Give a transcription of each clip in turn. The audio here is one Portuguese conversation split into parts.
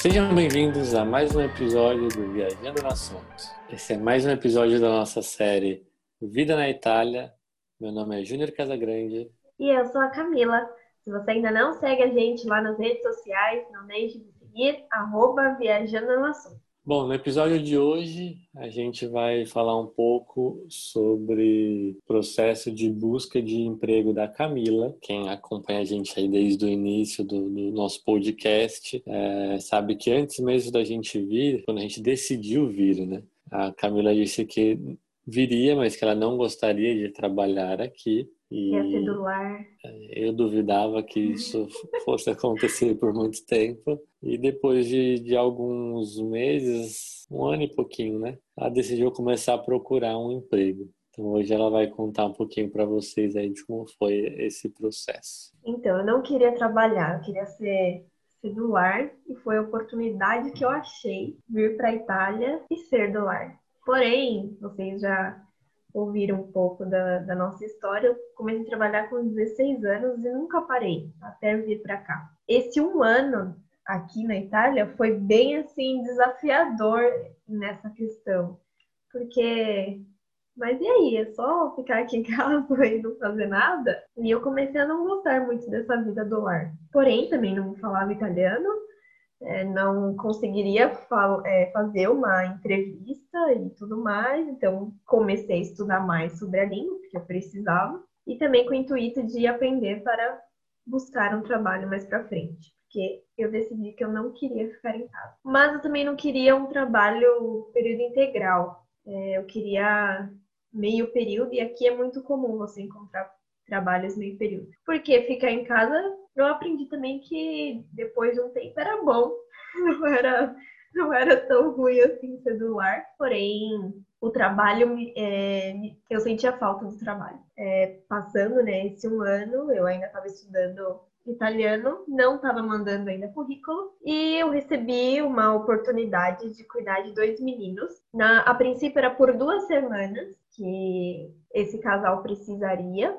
Sejam bem-vindos a mais um episódio do Viajando Nações. Esse é mais um episódio da nossa série Vida na Itália. Meu nome é Júnior Casagrande. E eu sou a Camila. Se você ainda não segue a gente lá nas redes sociais, não deixe de seguir, arroba Viajando Nações. Bom, no episódio de hoje a gente vai falar um pouco sobre o processo de busca de emprego da Camila. Quem acompanha a gente aí desde o início do, do nosso podcast é, sabe que antes mesmo da gente vir, quando a gente decidiu vir, né? A Camila disse que viria, mas que ela não gostaria de trabalhar aqui. E Ia ser do lar. Eu duvidava que isso fosse acontecer por muito tempo. E depois de, de alguns meses, um ano e pouquinho, né? Ela decidiu começar a procurar um emprego. Então hoje ela vai contar um pouquinho para vocês aí de como foi esse processo. Então, eu não queria trabalhar, eu queria ser, ser do lar e foi a oportunidade que eu achei vir para a Itália e ser do lar. Porém, vocês já ouvir um pouco da, da nossa história, eu comecei a trabalhar com 16 anos e nunca parei até vir para cá. Esse um ano aqui na Itália foi bem assim desafiador nessa questão, porque mas e aí, é só ficar aqui em casa e não fazer nada? E eu comecei a não gostar muito dessa vida do lar. Porém, também não falava italiano, é, não conseguiria fa é, fazer uma entrevista e tudo mais, então comecei a estudar mais sobre a língua, porque eu precisava, e também com o intuito de aprender para buscar um trabalho mais para frente, porque eu decidi que eu não queria ficar em casa. Mas eu também não queria um trabalho período integral, é, eu queria meio período, e aqui é muito comum você encontrar trabalhos meio período. Porque ficar em casa, eu aprendi também que depois de um tempo era bom, não era, não era tão ruim assim ser do lar, porém o trabalho, é, eu sentia falta do trabalho. É, passando né, esse um ano, eu ainda estava estudando italiano, não estava mandando ainda currículo, e eu recebi uma oportunidade de cuidar de dois meninos. Na, a princípio era por duas semanas que esse casal precisaria,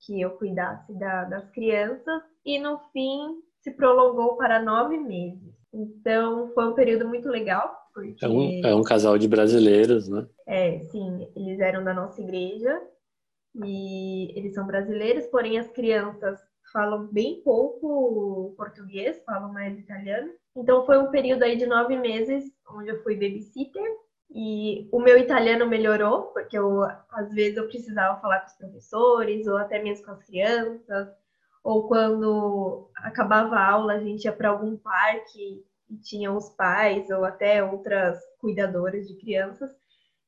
que eu cuidasse da, das crianças e no fim se prolongou para nove meses. Então foi um período muito legal. Porque... É, um, é um casal de brasileiros, né? É, sim, eles eram da nossa igreja e eles são brasileiros, porém as crianças falam bem pouco português, falam mais italiano. Então foi um período aí de nove meses onde eu fui babysitter e o meu italiano melhorou, porque eu, às vezes eu precisava falar com os professores, ou até mesmo com as crianças, ou quando acabava a aula, a gente ia para algum parque e tinha os pais, ou até outras cuidadoras de crianças.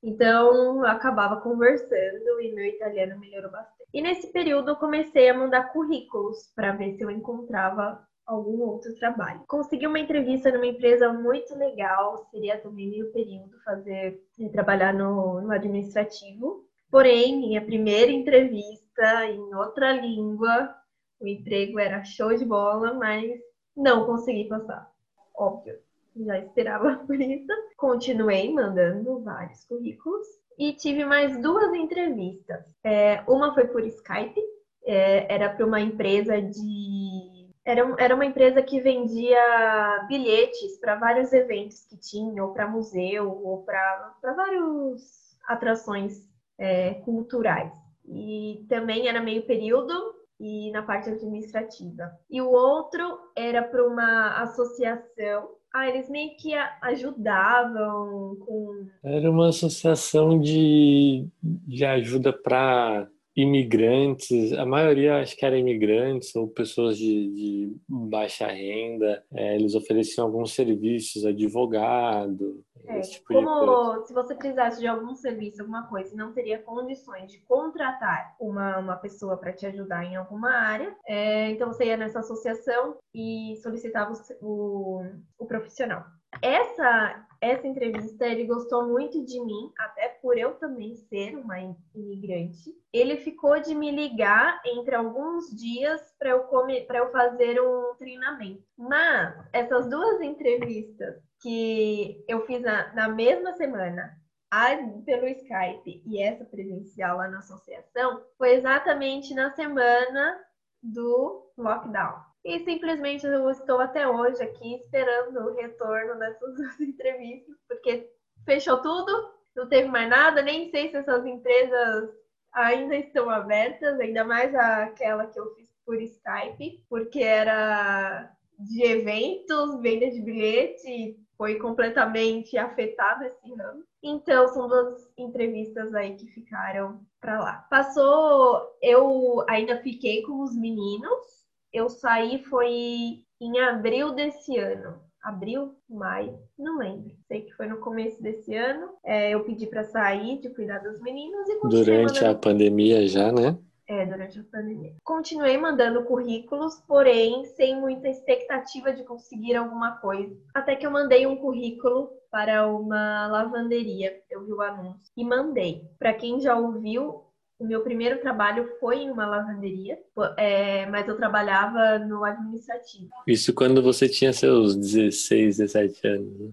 Então, eu acabava conversando e meu italiano melhorou bastante. E nesse período, eu comecei a mandar currículos para ver se eu encontrava algum outro trabalho. Consegui uma entrevista numa empresa muito legal, seria também meio período fazer trabalhar no, no administrativo. Porém, minha primeira entrevista em outra língua, o emprego era show de bola, mas não consegui passar. Óbvio, já esperava por isso. Continuei mandando vários currículos e tive mais duas entrevistas. É, uma foi por Skype, é, era para uma empresa de era, era uma empresa que vendia bilhetes para vários eventos que tinha, ou para museu, ou para várias atrações é, culturais. E também era meio período e na parte administrativa. E o outro era para uma associação. Ah, eles meio que ajudavam com. Era uma associação de, de ajuda para imigrantes, a maioria acho que era imigrantes ou pessoas de, de baixa renda, é, eles ofereciam alguns serviços, advogado, é, tipo como se você precisasse de algum serviço, alguma coisa, e não teria condições de contratar uma, uma pessoa para te ajudar em alguma área, é, então você ia nessa associação e solicitava o, o, o profissional. Essa essa entrevista ele gostou muito de mim, até por eu também ser uma imigrante. Ele ficou de me ligar entre alguns dias para eu, eu fazer um treinamento. Mas essas duas entrevistas que eu fiz na, na mesma semana, a pelo Skype e essa presencial lá na associação, foi exatamente na semana do lockdown. E simplesmente eu estou até hoje aqui esperando o retorno dessas duas entrevistas, porque fechou tudo, não teve mais nada, nem sei se essas empresas ainda estão abertas, ainda mais aquela que eu fiz por Skype, porque era de eventos, venda de bilhete, foi completamente afetado esse ano. Então, são duas entrevistas aí que ficaram para lá. Passou, eu ainda fiquei com os meninos. Eu saí foi em abril desse ano. Abril, maio, não lembro. Sei que foi no começo desse ano. É, eu pedi para sair de cuidar dos meninos e Durante mandando... a pandemia já, né? É, durante a pandemia. Continuei mandando currículos, porém sem muita expectativa de conseguir alguma coisa. Até que eu mandei um currículo para uma lavanderia. Eu vi o anúncio e mandei. Para quem já ouviu, o meu primeiro trabalho foi em uma lavanderia, é, mas eu trabalhava no administrativo. Isso quando você tinha seus 16, 17 anos, né?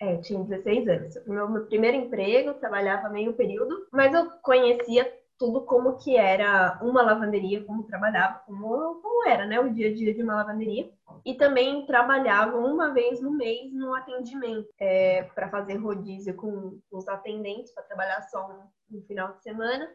É, tinha 16 anos. O meu, meu primeiro emprego, trabalhava meio período, mas eu conhecia tudo como que era uma lavanderia, como trabalhava, como, como era, né, o dia a dia de uma lavanderia. E também trabalhava uma vez no mês no atendimento, é, para fazer rodízio com os atendentes, para trabalhar só no, no final de semana.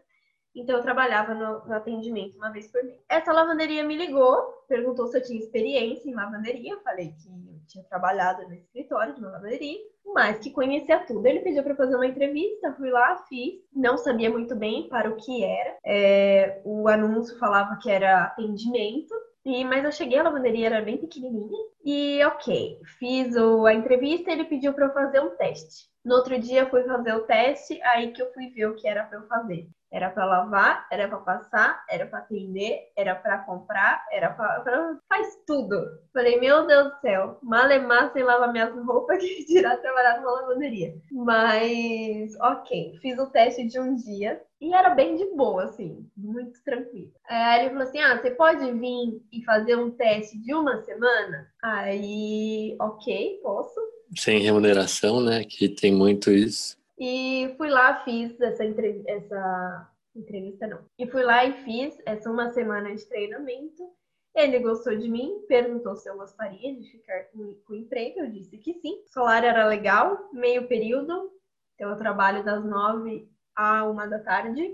Então, eu trabalhava no, no, atendimento uma vez por mês. Essa lavanderia me ligou, perguntou se eu tinha experiência em lavanderia. Eu falei que eu tinha trabalhado no escritório de uma lavanderia, mas que conhecia tudo. Ele pediu para fazer uma entrevista, fui lá, fiz. Não sabia muito bem para o que era. É, o anúncio falava que era atendimento. E, mas eu cheguei, a lavanderia era bem pequenininha. E ok, fiz o, a entrevista ele pediu para eu fazer um teste. No outro dia fui fazer o teste, aí que eu fui ver o que era para eu fazer. Era para lavar, era para passar, era para atender, era para comprar, era para faz tudo. Falei, meu Deus do céu, malemar sem lavar minhas roupas que tirar trabalhar numa lavanderia. Mas, ok, fiz o teste de um dia e era bem de boa, assim, muito tranquilo. Aí ele falou assim: ah, você pode vir e fazer um teste de uma semana? Aí, ok, posso. Sem remuneração, né? Que tem muito isso. E fui lá, fiz essa, entrev essa entrevista, não. E fui lá e fiz essa uma semana de treinamento. Ele gostou de mim, perguntou se eu gostaria de ficar com, com o emprego. Eu disse que sim. O salário era legal, meio período. Então eu trabalho das nove a uma da tarde.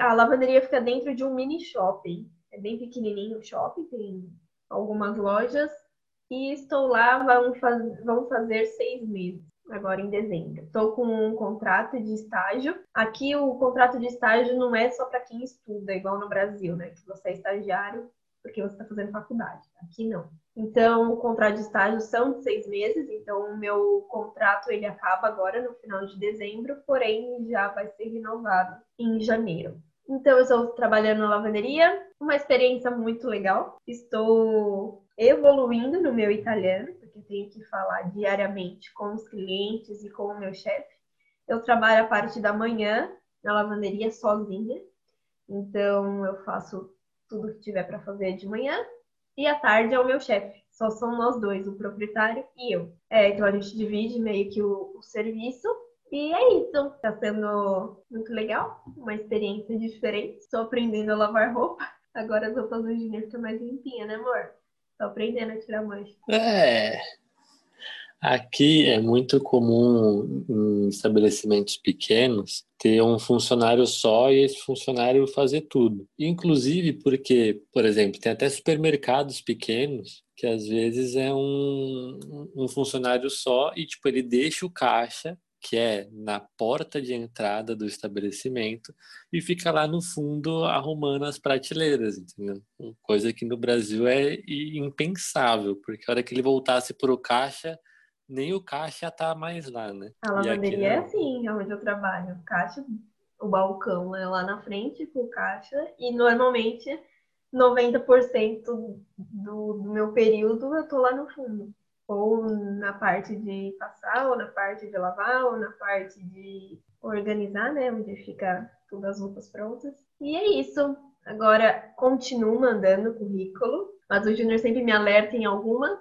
A lavanderia fica dentro de um mini shopping. É bem pequenininho o shopping, tem algumas lojas. E estou lá, vão, faz, vão fazer seis meses agora em dezembro. Estou com um contrato de estágio. Aqui o contrato de estágio não é só para quem estuda, igual no Brasil, né? Que você é estagiário porque você está fazendo faculdade. Aqui não. Então, o contrato de estágio são de seis meses, então o meu contrato ele acaba agora no final de dezembro, porém já vai ser renovado em janeiro. Então, eu estou trabalhando na lavanderia, uma experiência muito legal. Estou evoluindo no meu italiano, porque tenho que falar diariamente com os clientes e com o meu chefe. Eu trabalho a parte da manhã na lavanderia sozinha, então eu faço tudo que tiver para fazer de manhã e à tarde é o meu chefe. Só são nós dois, o proprietário e eu. É, então a gente divide meio que o, o serviço e é isso. Tá sendo muito legal, uma experiência diferente. Estou aprendendo a lavar roupa. Agora as roupas do ficam mais limpinha, né, amor? Tô aprendendo a tirar mancha. É. Aqui é muito comum em estabelecimentos pequenos ter um funcionário só e esse funcionário fazer tudo. Inclusive porque, por exemplo, tem até supermercados pequenos que às vezes é um, um funcionário só e tipo ele deixa o caixa que é na porta de entrada do estabelecimento e fica lá no fundo arrumando as prateleiras, entendeu? Coisa que no Brasil é impensável, porque a hora que ele voltasse para o caixa, nem o caixa tá mais lá, né? A lavanderia é assim, onde eu trabalho. O caixa, o balcão é lá na frente com o caixa e normalmente 90% do, do meu período eu tô lá no fundo ou na parte de passar, ou na parte de lavar, ou na parte de organizar, né? Onde fica todas as roupas prontas. E é isso. Agora continuo mandando currículo, mas o Júnior sempre me alerta em algumas,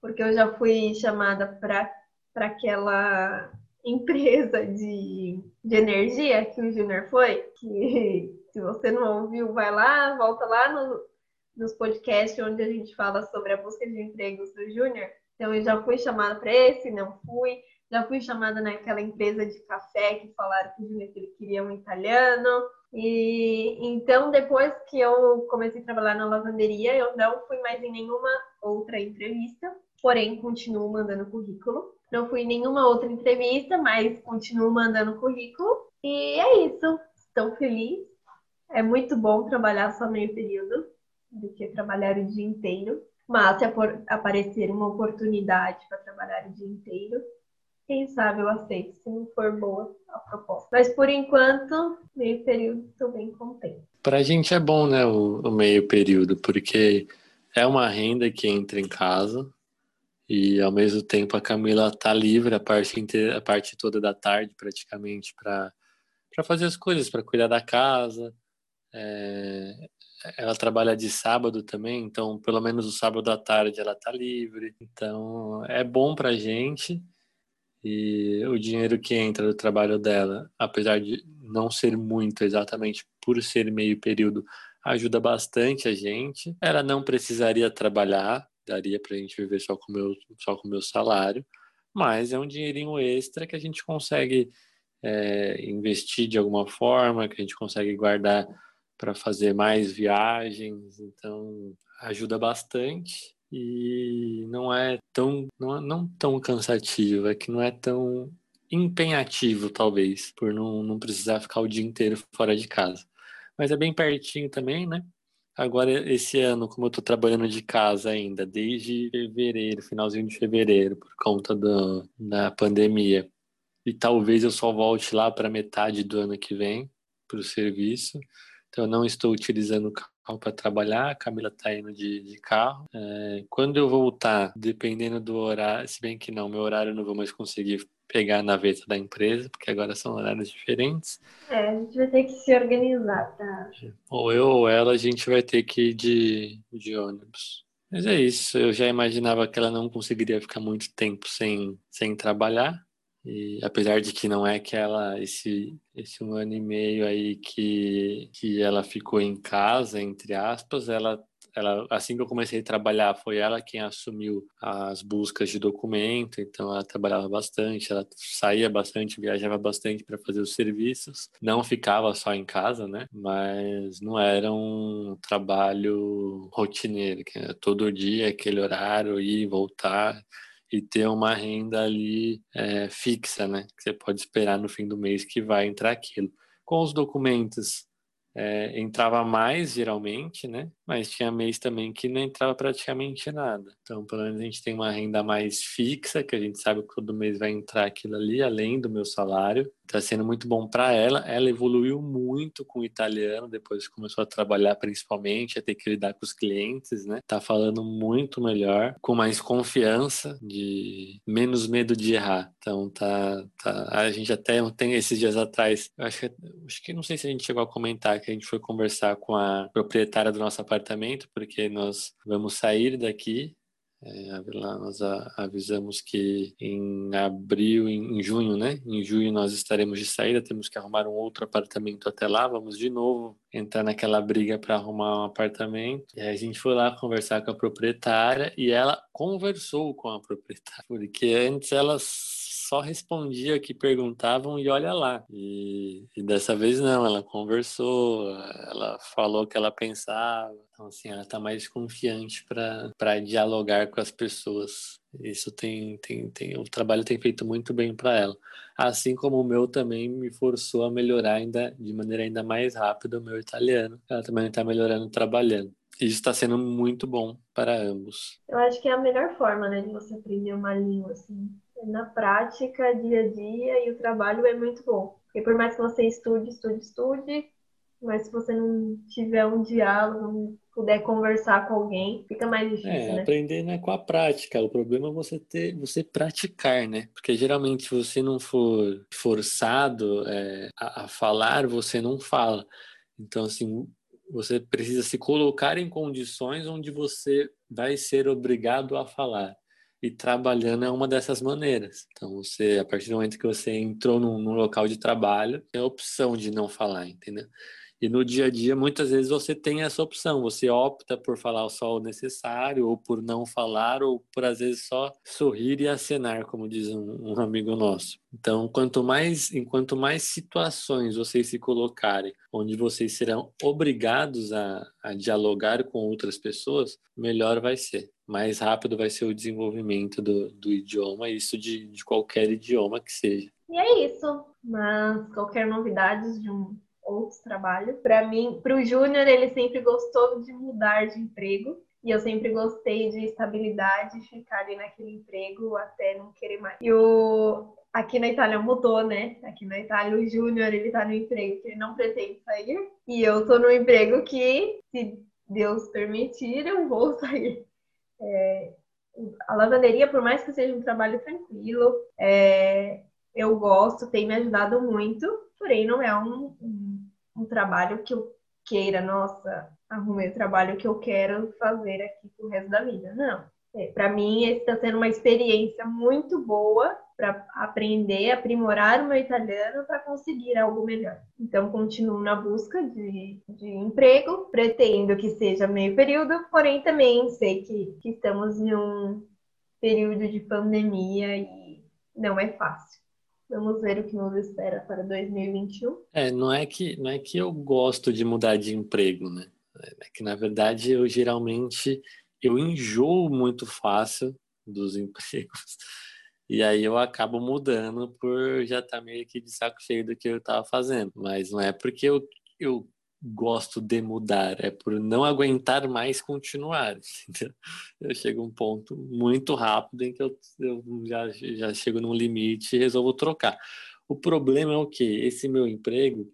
porque eu já fui chamada para aquela empresa de, de energia que o Júnior foi, que se você não ouviu, vai lá, volta lá no, nos podcasts onde a gente fala sobre a busca de empregos do Júnior. Então, eu já fui chamada para esse, não fui. Já fui chamada naquela empresa de café que falaram que o Júnior que ele queria um italiano. E então, depois que eu comecei a trabalhar na lavanderia, eu não fui mais em nenhuma outra entrevista, porém continuo mandando currículo. Não fui em nenhuma outra entrevista, mas continuo mandando currículo. E é isso. Estou feliz. É muito bom trabalhar só meio período do que trabalhar o dia inteiro. Mas se aparecer uma oportunidade para trabalhar o dia inteiro, quem sabe eu aceito, se não for boa a proposta. Mas por enquanto, meio período, estou bem contente. Para a gente é bom, né, o, o, meio período, porque é uma renda que entra em casa e ao mesmo tempo a Camila tá livre a parte inteira, a parte toda da tarde praticamente para para fazer as coisas, para cuidar da casa. É, ela trabalha de sábado também, então pelo menos o sábado à tarde ela tá livre. Então é bom para gente e o dinheiro que entra do trabalho dela, apesar de não ser muito exatamente por ser meio período, ajuda bastante a gente. Ela não precisaria trabalhar, daria para a gente viver só com meu, só com o meu salário, mas é um dinheirinho extra que a gente consegue é, investir de alguma forma, que a gente consegue guardar para fazer mais viagens, então ajuda bastante e não é tão não, não tão cansativo, é que não é tão empenhativo talvez, por não, não precisar ficar o dia inteiro fora de casa. Mas é bem pertinho também, né? Agora, esse ano, como eu estou trabalhando de casa ainda, desde fevereiro, finalzinho de fevereiro, por conta do, da pandemia, e talvez eu só volte lá para metade do ano que vem para o serviço, então eu não estou utilizando carro para trabalhar, a Camila está indo de, de carro. É, quando eu voltar, dependendo do horário, se bem que não, meu horário eu não vou mais conseguir pegar na veta da empresa, porque agora são horários diferentes. É, a gente vai ter que se organizar, tá? Ou eu ou ela, a gente vai ter que ir de, de ônibus. Mas é isso, eu já imaginava que ela não conseguiria ficar muito tempo sem, sem trabalhar. E apesar de que não é que ela, esse, esse um ano e meio aí que, que ela ficou em casa, entre aspas, ela ela, assim que eu comecei a trabalhar, foi ela quem assumiu as buscas de documento, então ela trabalhava bastante, ela saía bastante, viajava bastante para fazer os serviços, não ficava só em casa, né? Mas não era um trabalho rotineiro, que era todo dia, aquele horário, ir e voltar e ter uma renda ali é, fixa, né? Que você pode esperar no fim do mês que vai entrar aquilo. Com os documentos é, entrava mais geralmente, né? Mas tinha mês também que não entrava praticamente nada. Então, pelo menos a gente tem uma renda mais fixa, que a gente sabe que todo mês vai entrar aquilo ali, além do meu salário. Está sendo muito bom para ela. Ela evoluiu muito com o italiano depois começou a trabalhar, principalmente, a ter que lidar com os clientes, né? Tá falando muito melhor, com mais confiança, de menos medo de errar. Então, tá, tá. A gente até tem esses dias atrás, acho que, acho que não sei se a gente chegou a comentar que a gente foi conversar com a proprietária do nosso apartamento, porque nós vamos sair daqui. É, nós avisamos que em abril, em, em junho, né? Em junho nós estaremos de saída, temos que arrumar um outro apartamento até lá. Vamos de novo entrar naquela briga para arrumar um apartamento. E aí a gente foi lá conversar com a proprietária e ela conversou com a proprietária, porque antes elas só respondia que perguntavam e olha lá. E, e, dessa vez não, ela conversou, ela falou o que ela pensava. Então, assim, ela está mais confiante para dialogar com as pessoas. Isso tem, tem, tem, o trabalho tem feito muito bem para ela. Assim como o meu também me forçou a melhorar ainda de maneira ainda mais rápida o meu italiano. Ela também está melhorando trabalhando. Isso está sendo muito bom para ambos. Eu acho que é a melhor forma, né, de você aprender uma língua assim na prática, dia a dia, e o trabalho é muito bom. Porque por mais que você estude, estude, estude, mas se você não tiver um diálogo, não puder conversar com alguém, fica mais difícil, é, né? aprender não é com a prática, o problema é você ter, você praticar, né? Porque geralmente se você não for forçado é, a, a falar, você não fala. Então, assim, você precisa se colocar em condições onde você vai ser obrigado a falar. E trabalhando é uma dessas maneiras. Então, você, a partir do momento que você entrou num, num local de trabalho, tem a opção de não falar, entendeu? E no dia a dia, muitas vezes você tem essa opção. Você opta por falar só o necessário, ou por não falar, ou por às vezes só sorrir e acenar, como diz um, um amigo nosso. Então, quanto mais, enquanto mais situações vocês se colocarem, onde vocês serão obrigados a, a dialogar com outras pessoas, melhor vai ser. Mais rápido vai ser o desenvolvimento do, do idioma, isso de, de qualquer idioma que seja. E é isso. Mas qualquer novidade de um outros trabalhos. Para mim, para o Júnior, ele sempre gostou de mudar de emprego. E eu sempre gostei de estabilidade, ficar ali naquele emprego até não querer mais. E o, aqui na Itália mudou, né? Aqui na Itália o Júnior, ele tá no emprego que ele não pretende sair. E eu tô no emprego que, se Deus permitir, eu vou sair. É, a lavanderia, por mais que seja um trabalho tranquilo, é, eu gosto, tem me ajudado muito, porém não é um, um um trabalho que eu queira, nossa, arrumei o trabalho que eu quero fazer aqui pro resto da vida. Não. É, para mim, está sendo uma experiência muito boa para aprender, aprimorar o meu italiano para conseguir algo melhor. Então, continuo na busca de, de emprego, pretendo que seja meio período, porém também sei que, que estamos em um período de pandemia e não é fácil. Vamos ver o que nos espera para 2021. É, não é que não é que eu gosto de mudar de emprego, né? É que na verdade eu geralmente eu enjoo muito fácil dos empregos. E aí eu acabo mudando por já estar tá meio que de saco cheio do que eu estava fazendo. Mas não é porque eu, eu gosto de mudar, é por não aguentar mais continuar. Eu chego a um ponto muito rápido em que eu, eu já, já chego num limite e resolvo trocar. O problema é o que? Esse meu emprego,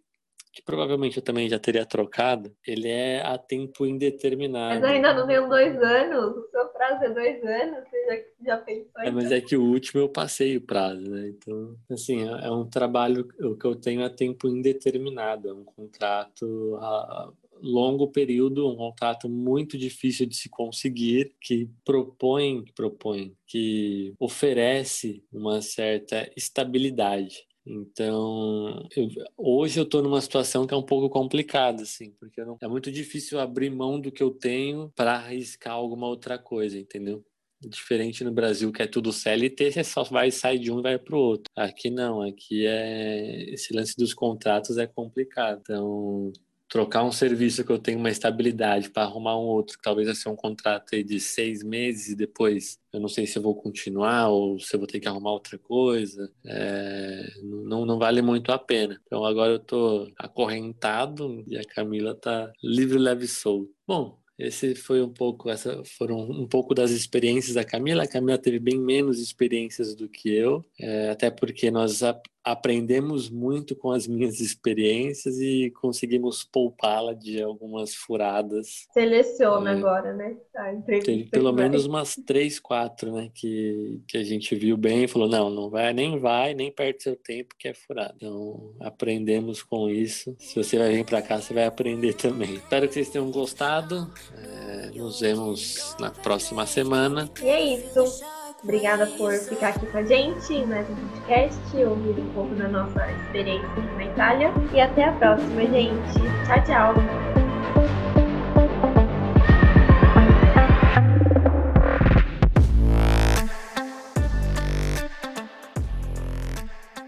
que provavelmente eu também já teria trocado, ele é a tempo indeterminado. Mas ainda não deu dois anos, o seu prazo é dois anos, você já, já pensou? É, mas é que o último eu passei o prazo, né? Então, assim, é, é um trabalho o que eu tenho a tempo indeterminado, é um contrato a longo período, um contrato muito difícil de se conseguir, que propõe, propõe, que oferece uma certa estabilidade. Então, eu, hoje eu estou numa situação que é um pouco complicada, assim, porque não, é muito difícil abrir mão do que eu tenho para arriscar alguma outra coisa, entendeu? Diferente no Brasil, que é tudo CLT, você só vai sair de um e vai para o outro. Aqui não, aqui é esse lance dos contratos é complicado. Então, trocar um serviço que eu tenho uma estabilidade para arrumar um outro, que talvez vai ser um contrato aí de seis meses e depois eu não sei se eu vou continuar ou se eu vou ter que arrumar outra coisa, é, não, não vale muito a pena. Então agora eu estou acorrentado e a Camila está livre, leve e solto. Bom, esse foi um pouco, essa foram um pouco das experiências da Camila. A Camila teve bem menos experiências do que eu, é, até porque nós aprendemos muito com as minhas experiências e conseguimos poupá-la de algumas furadas. Seleciona é, agora, né? Tem pelo menos umas três, quatro, né? Que, que a gente viu bem e falou, não, não vai, nem vai, nem perde seu tempo que é furado. Então, aprendemos com isso. Se você vai vir para cá, você vai aprender também. Espero que vocês tenham gostado. É, nos vemos na próxima semana. E é isso. Obrigada por ficar aqui com a gente em mais um podcast, ouvir um pouco da nossa experiência aqui na Itália. E até a próxima, gente. Tchau, tchau.